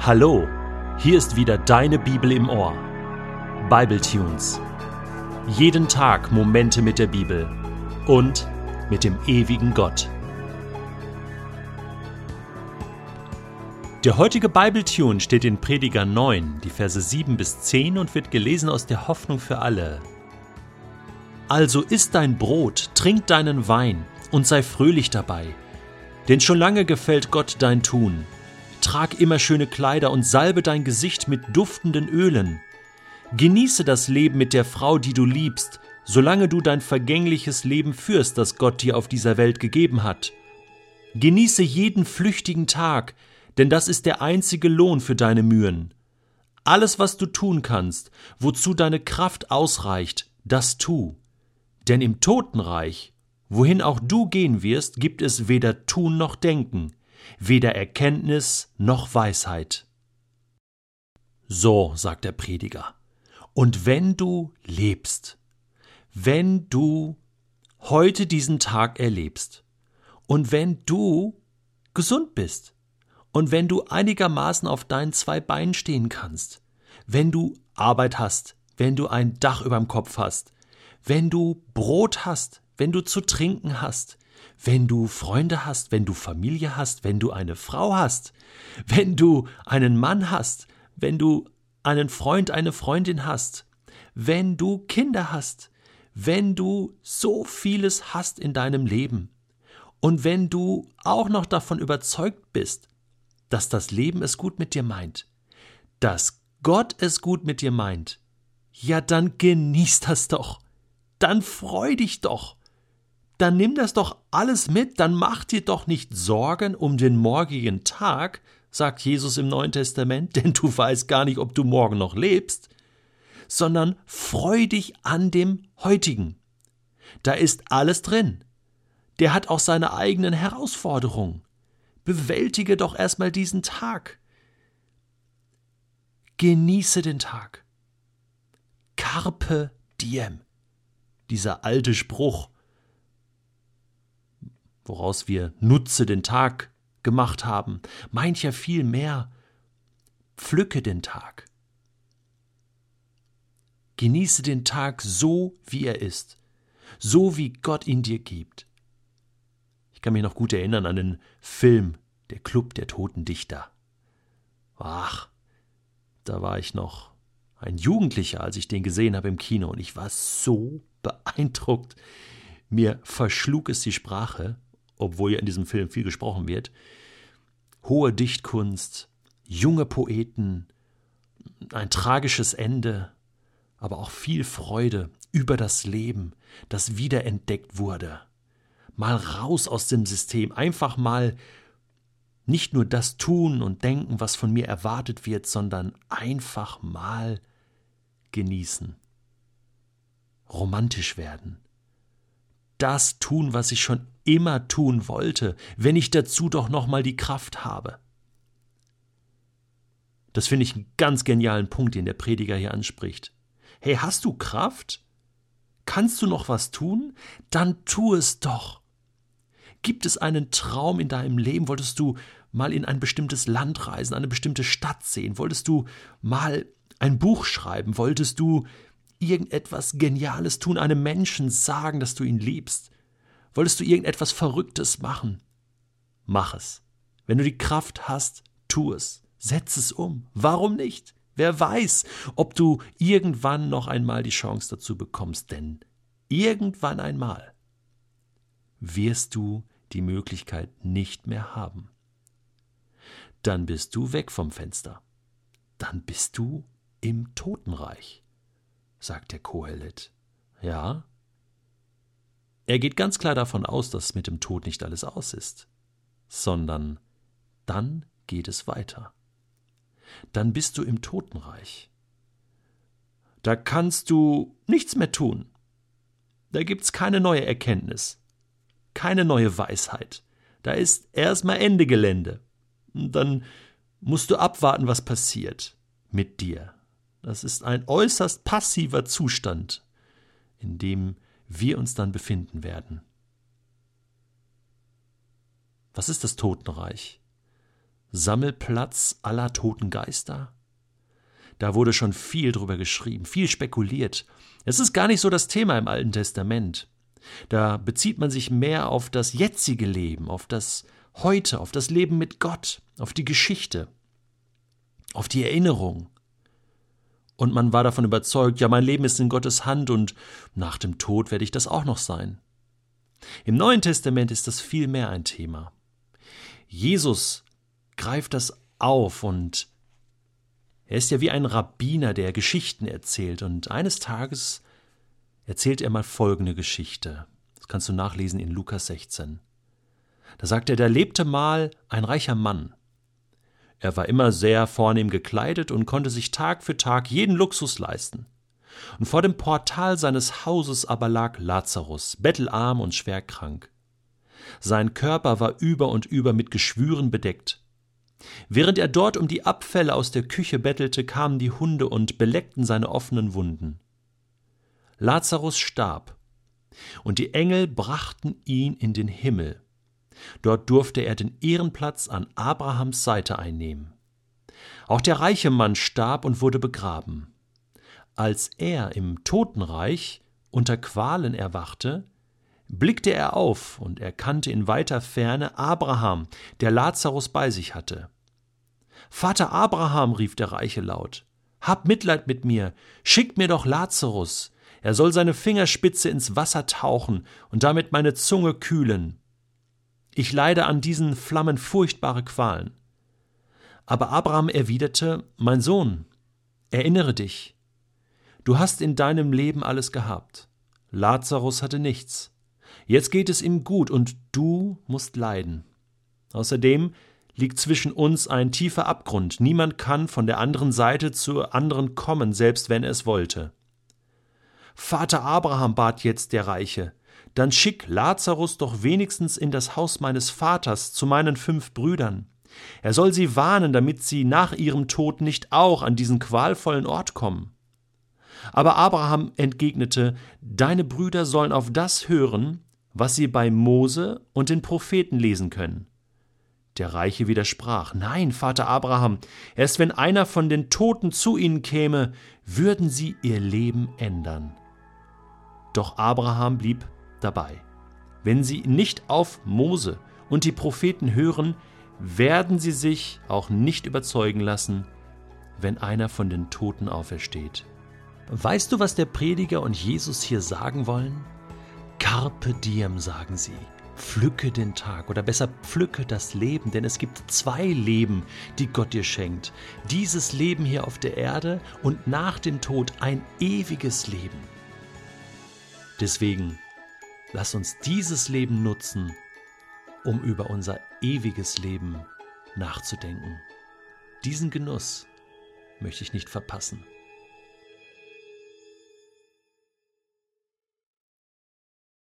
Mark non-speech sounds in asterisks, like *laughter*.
Hallo, hier ist wieder deine Bibel im Ohr. Bible Tunes. Jeden Tag Momente mit der Bibel und mit dem ewigen Gott. Der heutige Bible Tune steht in Prediger 9, die Verse 7 bis 10 und wird gelesen aus der Hoffnung für alle. Also isst dein Brot, trink deinen Wein und sei fröhlich dabei, denn schon lange gefällt Gott dein Tun Trag immer schöne Kleider und salbe dein Gesicht mit duftenden Ölen. Genieße das Leben mit der Frau, die du liebst, solange du dein vergängliches Leben führst, das Gott dir auf dieser Welt gegeben hat. Genieße jeden flüchtigen Tag, denn das ist der einzige Lohn für deine Mühen. Alles, was du tun kannst, wozu deine Kraft ausreicht, das tu. Denn im Totenreich, wohin auch du gehen wirst, gibt es weder Tun noch Denken weder Erkenntnis noch Weisheit. So, sagt der Prediger, und wenn du lebst, wenn du heute diesen Tag erlebst, und wenn du gesund bist, und wenn du einigermaßen auf deinen zwei Beinen stehen kannst, wenn du Arbeit hast, wenn du ein Dach überm Kopf hast, wenn du Brot hast, wenn du zu trinken hast, wenn du Freunde hast, wenn du Familie hast, wenn du eine Frau hast, wenn du einen Mann hast, wenn du einen Freund, eine Freundin hast, wenn du Kinder hast, wenn du so vieles hast in deinem Leben und wenn du auch noch davon überzeugt bist, dass das Leben es gut mit dir meint, dass Gott es gut mit dir meint, ja dann genieß das doch, dann freu dich doch, dann nimm das doch alles mit, dann mach dir doch nicht Sorgen um den morgigen Tag, sagt Jesus im Neuen Testament, *laughs* denn du weißt gar nicht, ob du morgen noch lebst, sondern freu dich an dem heutigen. Da ist alles drin. Der hat auch seine eigenen Herausforderungen. Bewältige doch erstmal diesen Tag. Genieße den Tag. Carpe diem. Dieser alte Spruch, woraus wir Nutze den Tag gemacht haben, meint ja viel mehr pflücke den Tag. Genieße den Tag so, wie er ist, so wie Gott ihn dir gibt. Ich kann mich noch gut erinnern an den Film Der Club der toten Dichter. Ach, da war ich noch ein Jugendlicher, als ich den gesehen habe im Kino, und ich war so beeindruckt. Mir verschlug es die Sprache, obwohl ja in diesem Film viel gesprochen wird. Hohe Dichtkunst, junge Poeten, ein tragisches Ende, aber auch viel Freude über das Leben, das wiederentdeckt wurde. Mal raus aus dem System, einfach mal nicht nur das tun und denken, was von mir erwartet wird, sondern einfach mal genießen. Romantisch werden. Das tun, was ich schon immer tun wollte, wenn ich dazu doch noch mal die Kraft habe. Das finde ich einen ganz genialen Punkt, den der Prediger hier anspricht. Hey, hast du Kraft? Kannst du noch was tun? Dann tu es doch. Gibt es einen Traum in deinem Leben? Wolltest du mal in ein bestimmtes Land reisen, eine bestimmte Stadt sehen? Wolltest du mal ein Buch schreiben? Wolltest du irgendetwas Geniales tun, einem Menschen sagen, dass du ihn liebst? Wolltest du irgendetwas Verrücktes machen? Mach es. Wenn du die Kraft hast, tu es. Setz es um. Warum nicht? Wer weiß, ob du irgendwann noch einmal die Chance dazu bekommst, denn irgendwann einmal wirst du die Möglichkeit nicht mehr haben. Dann bist du weg vom Fenster. Dann bist du im Totenreich, sagt der Kohelet. Ja, er geht ganz klar davon aus, dass mit dem Tod nicht alles aus ist, sondern dann geht es weiter. Dann bist du im Totenreich. Da kannst du nichts mehr tun. Da gibt's keine neue Erkenntnis, keine neue Weisheit. Da ist erstmal Ende Gelände. Dann musst du abwarten, was passiert mit dir. Das ist ein äußerst passiver Zustand, in dem wir uns dann befinden werden. Was ist das Totenreich? Sammelplatz aller toten Geister? Da wurde schon viel drüber geschrieben, viel spekuliert. Es ist gar nicht so das Thema im Alten Testament. Da bezieht man sich mehr auf das jetzige Leben, auf das Heute, auf das Leben mit Gott, auf die Geschichte, auf die Erinnerung. Und man war davon überzeugt, ja, mein Leben ist in Gottes Hand und nach dem Tod werde ich das auch noch sein. Im Neuen Testament ist das viel mehr ein Thema. Jesus greift das auf und er ist ja wie ein Rabbiner, der Geschichten erzählt. Und eines Tages erzählt er mal folgende Geschichte. Das kannst du nachlesen in Lukas 16. Da sagt er, da lebte mal ein reicher Mann. Er war immer sehr vornehm gekleidet und konnte sich Tag für Tag jeden Luxus leisten. Und vor dem Portal seines Hauses aber lag Lazarus, bettelarm und schwer krank. Sein Körper war über und über mit Geschwüren bedeckt. Während er dort um die Abfälle aus der Küche bettelte, kamen die Hunde und beleckten seine offenen Wunden. Lazarus starb, und die Engel brachten ihn in den Himmel. Dort durfte er den Ehrenplatz an Abrahams Seite einnehmen. Auch der reiche Mann starb und wurde begraben. Als er im Totenreich unter Qualen erwachte, blickte er auf und erkannte in weiter Ferne Abraham, der Lazarus bei sich hatte. Vater Abraham, rief der Reiche laut, hab Mitleid mit mir, schick mir doch Lazarus, er soll seine Fingerspitze ins Wasser tauchen und damit meine Zunge kühlen. Ich leide an diesen Flammen furchtbare Qualen. Aber Abraham erwiderte, Mein Sohn, erinnere dich, du hast in deinem Leben alles gehabt. Lazarus hatte nichts. Jetzt geht es ihm gut und du musst leiden. Außerdem liegt zwischen uns ein tiefer Abgrund. Niemand kann von der anderen Seite zur anderen kommen, selbst wenn er es wollte. Vater Abraham bat jetzt der Reiche, dann schick Lazarus doch wenigstens in das Haus meines Vaters zu meinen fünf Brüdern. Er soll sie warnen, damit sie nach ihrem Tod nicht auch an diesen qualvollen Ort kommen. Aber Abraham entgegnete, Deine Brüder sollen auf das hören, was sie bei Mose und den Propheten lesen können. Der Reiche widersprach, Nein, Vater Abraham, erst wenn einer von den Toten zu ihnen käme, würden sie ihr Leben ändern. Doch Abraham blieb dabei. Wenn sie nicht auf Mose und die Propheten hören, werden sie sich auch nicht überzeugen lassen, wenn einer von den Toten aufersteht. Weißt du, was der Prediger und Jesus hier sagen wollen? Carpe diem, sagen sie. Pflücke den Tag oder besser pflücke das Leben, denn es gibt zwei Leben, die Gott dir schenkt. Dieses Leben hier auf der Erde und nach dem Tod ein ewiges Leben. Deswegen lass uns dieses Leben nutzen, um über unser ewiges Leben nachzudenken. Diesen Genuss möchte ich nicht verpassen.